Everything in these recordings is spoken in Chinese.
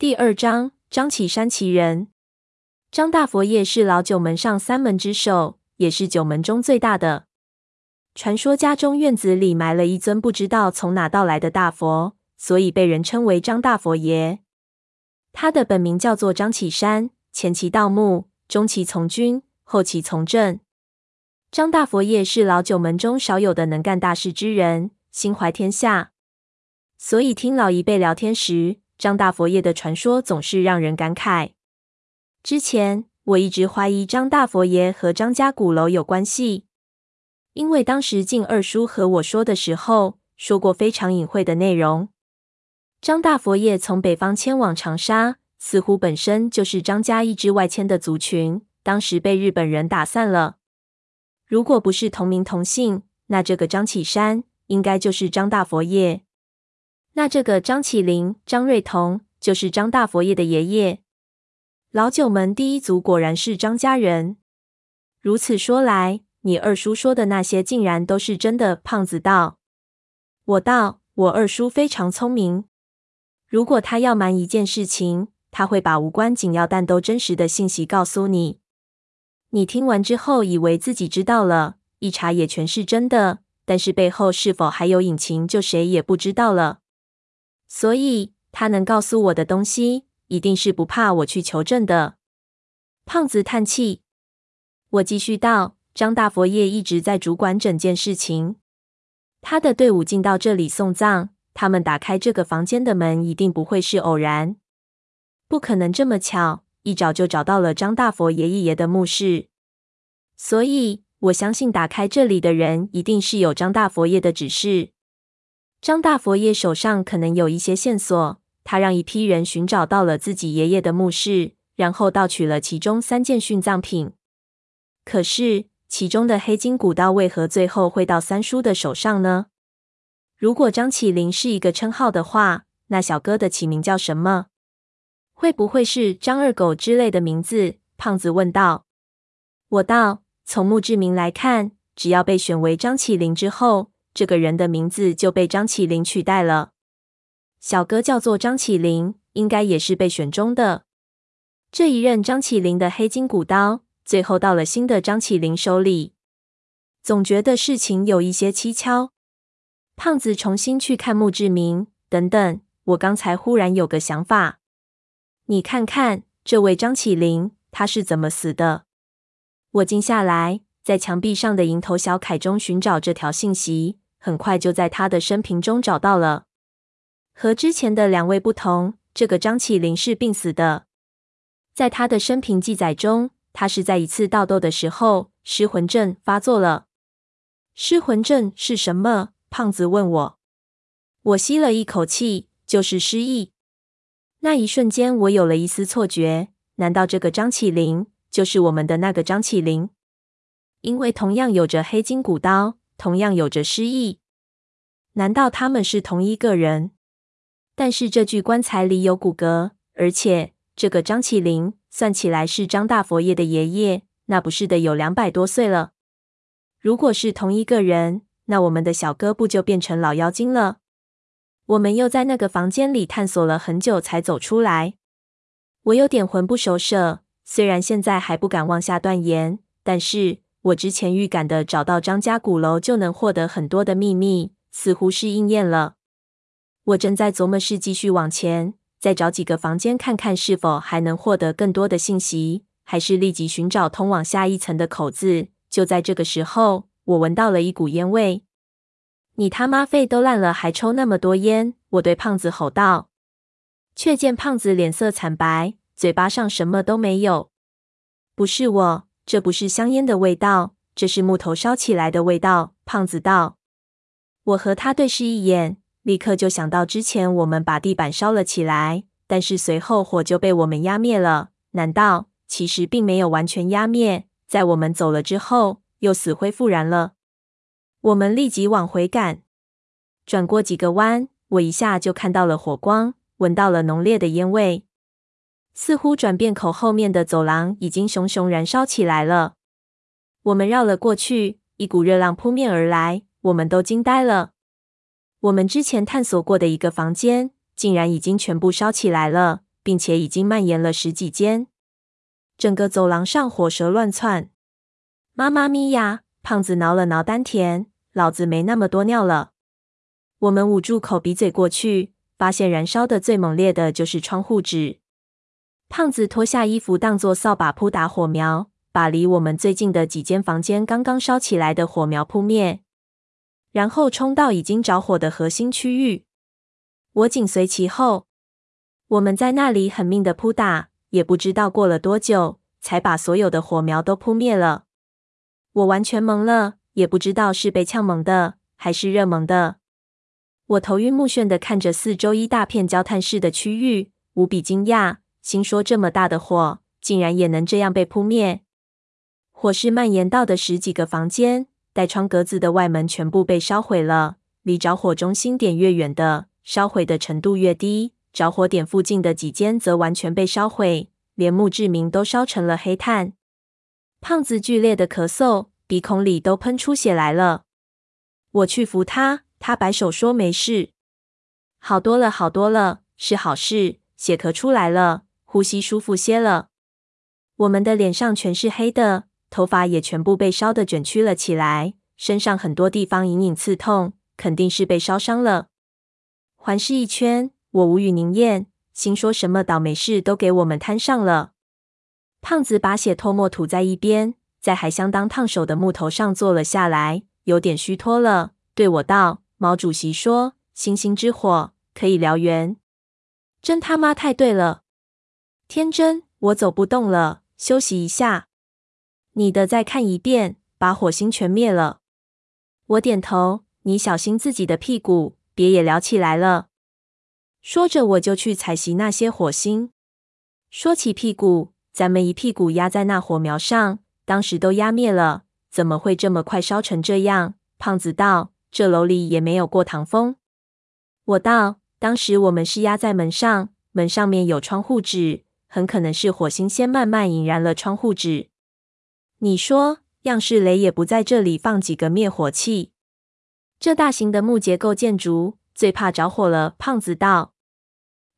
第二章，张启山奇人。张大佛爷是老九门上三门之首，也是九门中最大的。传说家中院子里埋了一尊不知道从哪到来的大佛，所以被人称为张大佛爷。他的本名叫做张启山，前期盗墓，中期从军，后期从政。张大佛爷是老九门中少有的能干大事之人，心怀天下，所以听老一辈聊天时，张大佛爷的传说总是让人感慨。之前我一直怀疑张大佛爷和张家鼓楼有关系，因为当时静二叔和我说的时候，说过非常隐晦的内容。张大佛爷从北方迁往长沙，似乎本身就是张家一支外迁的族群，当时被日本人打散了。如果不是同名同姓，那这个张启山应该就是张大佛爷。那这个张起灵、张瑞同就是张大佛爷的爷爷。老九门第一族果然是张家人。如此说来，你二叔说的那些竟然都是真的。胖子道：“我道，我二叔非常聪明。如果他要瞒一件事情，他会把无关紧要但都真实的信息告诉你。你听完之后，以为自己知道了，一查也全是真的，但是背后是否还有隐情，就谁也不知道了。”所以他能告诉我的东西，一定是不怕我去求证的。胖子叹气。我继续道：张大佛爷一直在主管整件事情。他的队伍进到这里送葬，他们打开这个房间的门，一定不会是偶然，不可能这么巧，一找就找到了张大佛爷爷爷的墓室。所以我相信，打开这里的人一定是有张大佛爷的指示。张大佛爷手上可能有一些线索，他让一批人寻找到了自己爷爷的墓室，然后盗取了其中三件殉葬品。可是，其中的黑金古刀为何最后会到三叔的手上呢？如果张起灵是一个称号的话，那小哥的起名叫什么？会不会是张二狗之类的名字？胖子问道。我道：从墓志铭来看，只要被选为张起灵之后。这个人的名字就被张起灵取代了。小哥叫做张起灵，应该也是被选中的。这一任张起灵的黑金古刀，最后到了新的张起灵手里，总觉得事情有一些蹊跷。胖子重新去看墓志铭，等等，我刚才忽然有个想法。你看看这位张起灵，他是怎么死的？我静下来，在墙壁上的蝇头小楷中寻找这条信息。很快就在他的生平中找到了。和之前的两位不同，这个张起灵是病死的。在他的生平记载中，他是在一次盗斗的时候失魂症发作了。失魂症是什么？胖子问我。我吸了一口气，就是失忆。那一瞬间，我有了一丝错觉，难道这个张起灵就是我们的那个张起灵？因为同样有着黑金古刀。同样有着失忆，难道他们是同一个人？但是这具棺材里有骨骼，而且这个张起灵算起来是张大佛爷的爷爷，那不是得有两百多岁了？如果是同一个人，那我们的小哥不就变成老妖精了？我们又在那个房间里探索了很久才走出来，我有点魂不守舍。虽然现在还不敢妄下断言，但是。我之前预感的找到张家鼓楼就能获得很多的秘密，似乎是应验了。我正在琢磨是继续往前，再找几个房间看看是否还能获得更多的信息，还是立即寻找通往下一层的口子。就在这个时候，我闻到了一股烟味。你他妈肺都烂了，还抽那么多烟！我对胖子吼道，却见胖子脸色惨白，嘴巴上什么都没有。不是我。这不是香烟的味道，这是木头烧起来的味道。胖子道。我和他对视一眼，立刻就想到之前我们把地板烧了起来，但是随后火就被我们压灭了。难道其实并没有完全压灭，在我们走了之后又死灰复燃了？我们立即往回赶，转过几个弯，我一下就看到了火光，闻到了浓烈的烟味。似乎转变口后面的走廊已经熊熊燃烧起来了。我们绕了过去，一股热浪扑面而来，我们都惊呆了。我们之前探索过的一个房间，竟然已经全部烧起来了，并且已经蔓延了十几间。整个走廊上火舌乱窜。妈妈咪呀！胖子挠了挠丹田，老子没那么多尿了。我们捂住口鼻嘴过去，发现燃烧的最猛烈的就是窗户纸。胖子脱下衣服当作扫把扑打火苗，把离我们最近的几间房间刚刚烧起来的火苗扑灭，然后冲到已经着火的核心区域。我紧随其后。我们在那里狠命的扑打，也不知道过了多久，才把所有的火苗都扑灭了。我完全懵了，也不知道是被呛懵的，还是热懵的。我头晕目眩的看着四周一大片焦炭似的区域，无比惊讶，心说这么大的火，竟然也能这样被扑灭。火势蔓延到的十几个房间，带窗格子的外门全部被烧毁了。离着火中心点越远的，烧毁的程度越低。着火点附近的几间则完全被烧毁，连墓志铭都烧成了黑炭。胖子剧烈的咳嗽，鼻孔里都喷出血来了。我去扶他，他摆手说没事，好多了，好多了，是好事，血咳出来了，呼吸舒服些了。我们的脸上全是黑的，头发也全部被烧得卷曲了起来，身上很多地方隐隐刺痛，肯定是被烧伤了。环视一圈。我无语凝咽，心说什么倒霉事都给我们摊上了。胖子把血唾沫吐在一边，在还相当烫手的木头上坐了下来，有点虚脱了，对我道：“毛主席说，星星之火可以燎原。真他妈太对了！天真，我走不动了，休息一下。你的再看一遍，把火星全灭了。”我点头，你小心自己的屁股，别也燎起来了。说着，我就去采袭那些火星。说起屁股，咱们一屁股压在那火苗上，当时都压灭了，怎么会这么快烧成这样？胖子道：“这楼里也没有过堂风。”我道：“当时我们是压在门上，门上面有窗户纸，很可能是火星先慢慢引燃了窗户纸。你说，样式雷也不在这里放几个灭火器？这大型的木结构建筑。”最怕着火了，胖子道：“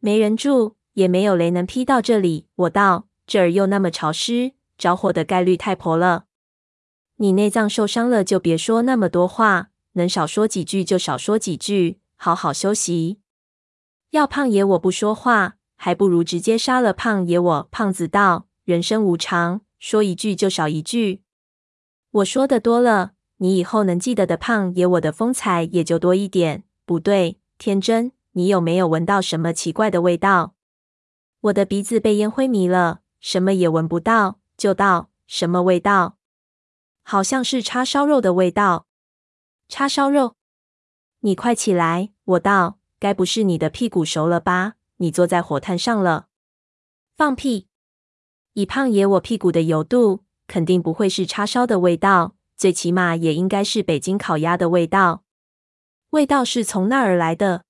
没人住，也没有雷能劈到这里。”我道：“这儿又那么潮湿，着火的概率太婆了。你内脏受伤了，就别说那么多话，能少说几句就少说几句，好好休息。要胖爷我不说话，还不如直接杀了胖爷我。”胖子道：“人生无常，说一句就少一句。我说的多了，你以后能记得的胖爷我的风采也就多一点。”不对，天真，你有没有闻到什么奇怪的味道？我的鼻子被烟灰迷了，什么也闻不到。就道什么味道？好像是叉烧肉的味道。叉烧肉？你快起来！我道，该不是你的屁股熟了吧？你坐在火炭上了？放屁！以胖爷我屁股的油度，肯定不会是叉烧的味道，最起码也应该是北京烤鸭的味道。味道是从那儿来的。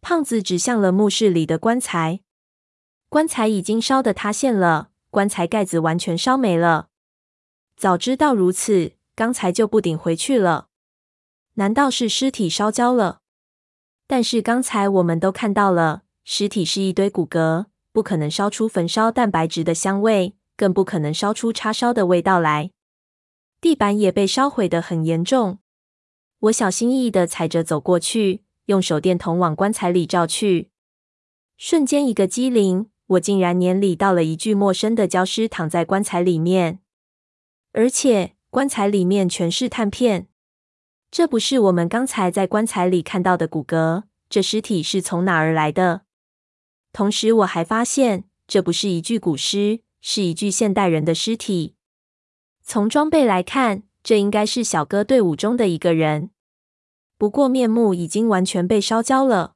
胖子指向了墓室里的棺材，棺材已经烧得塌陷了，棺材盖子完全烧没了。早知道如此，刚才就不顶回去了。难道是尸体烧焦了？但是刚才我们都看到了，尸体是一堆骨骼，不可能烧出焚烧蛋白质的香味，更不可能烧出叉烧的味道来。地板也被烧毁的很严重。我小心翼翼的踩着走过去，用手电筒往棺材里照去。瞬间一个机灵，我竟然年里到了一具陌生的焦尸躺在棺材里面，而且棺材里面全是炭片。这不是我们刚才在棺材里看到的骨骼，这尸体是从哪儿来的？同时，我还发现这不是一具古尸，是一具现代人的尸体。从装备来看，这应该是小哥队伍中的一个人，不过面目已经完全被烧焦了。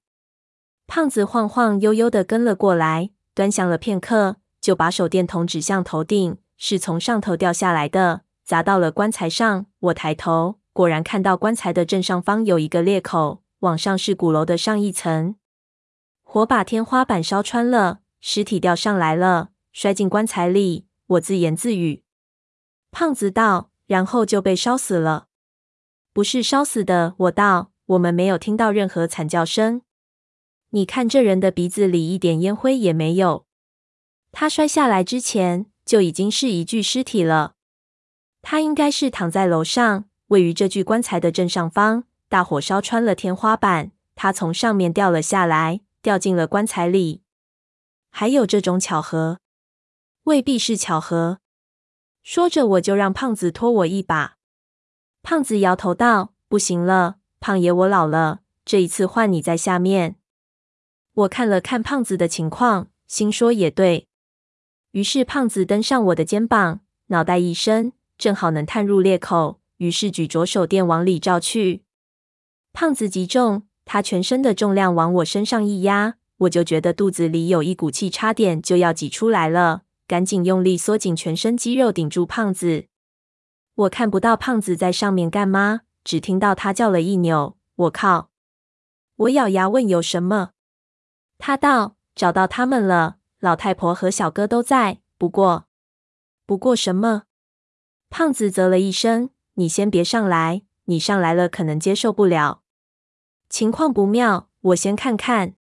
胖子晃晃悠悠的跟了过来，端详了片刻，就把手电筒指向头顶，是从上头掉下来的，砸到了棺材上。我抬头，果然看到棺材的正上方有一个裂口，往上是鼓楼的上一层。火把天花板烧穿了，尸体掉上来了，摔进棺材里。我自言自语。胖子道。然后就被烧死了，不是烧死的。我道，我们没有听到任何惨叫声。你看这人的鼻子里一点烟灰也没有。他摔下来之前就已经是一具尸体了。他应该是躺在楼上，位于这具棺材的正上方。大火烧穿了天花板，他从上面掉了下来，掉进了棺材里。还有这种巧合？未必是巧合。说着，我就让胖子拖我一把。胖子摇头道：“不行了，胖爷，我老了，这一次换你在下面。”我看了看胖子的情况，心说也对。于是胖子登上我的肩膀，脑袋一伸，正好能探入裂口，于是举着手电往里照去。胖子极重，他全身的重量往我身上一压，我就觉得肚子里有一股气，差点就要挤出来了，赶紧用力缩紧全身肌肉，顶住胖子。我看不到胖子在上面干嘛，只听到他叫了一扭：“我靠！”我咬牙问：“有什么？”他道：“找到他们了，老太婆和小哥都在。不过，不过什么？”胖子啧了一声：“你先别上来，你上来了可能接受不了。情况不妙，我先看看。”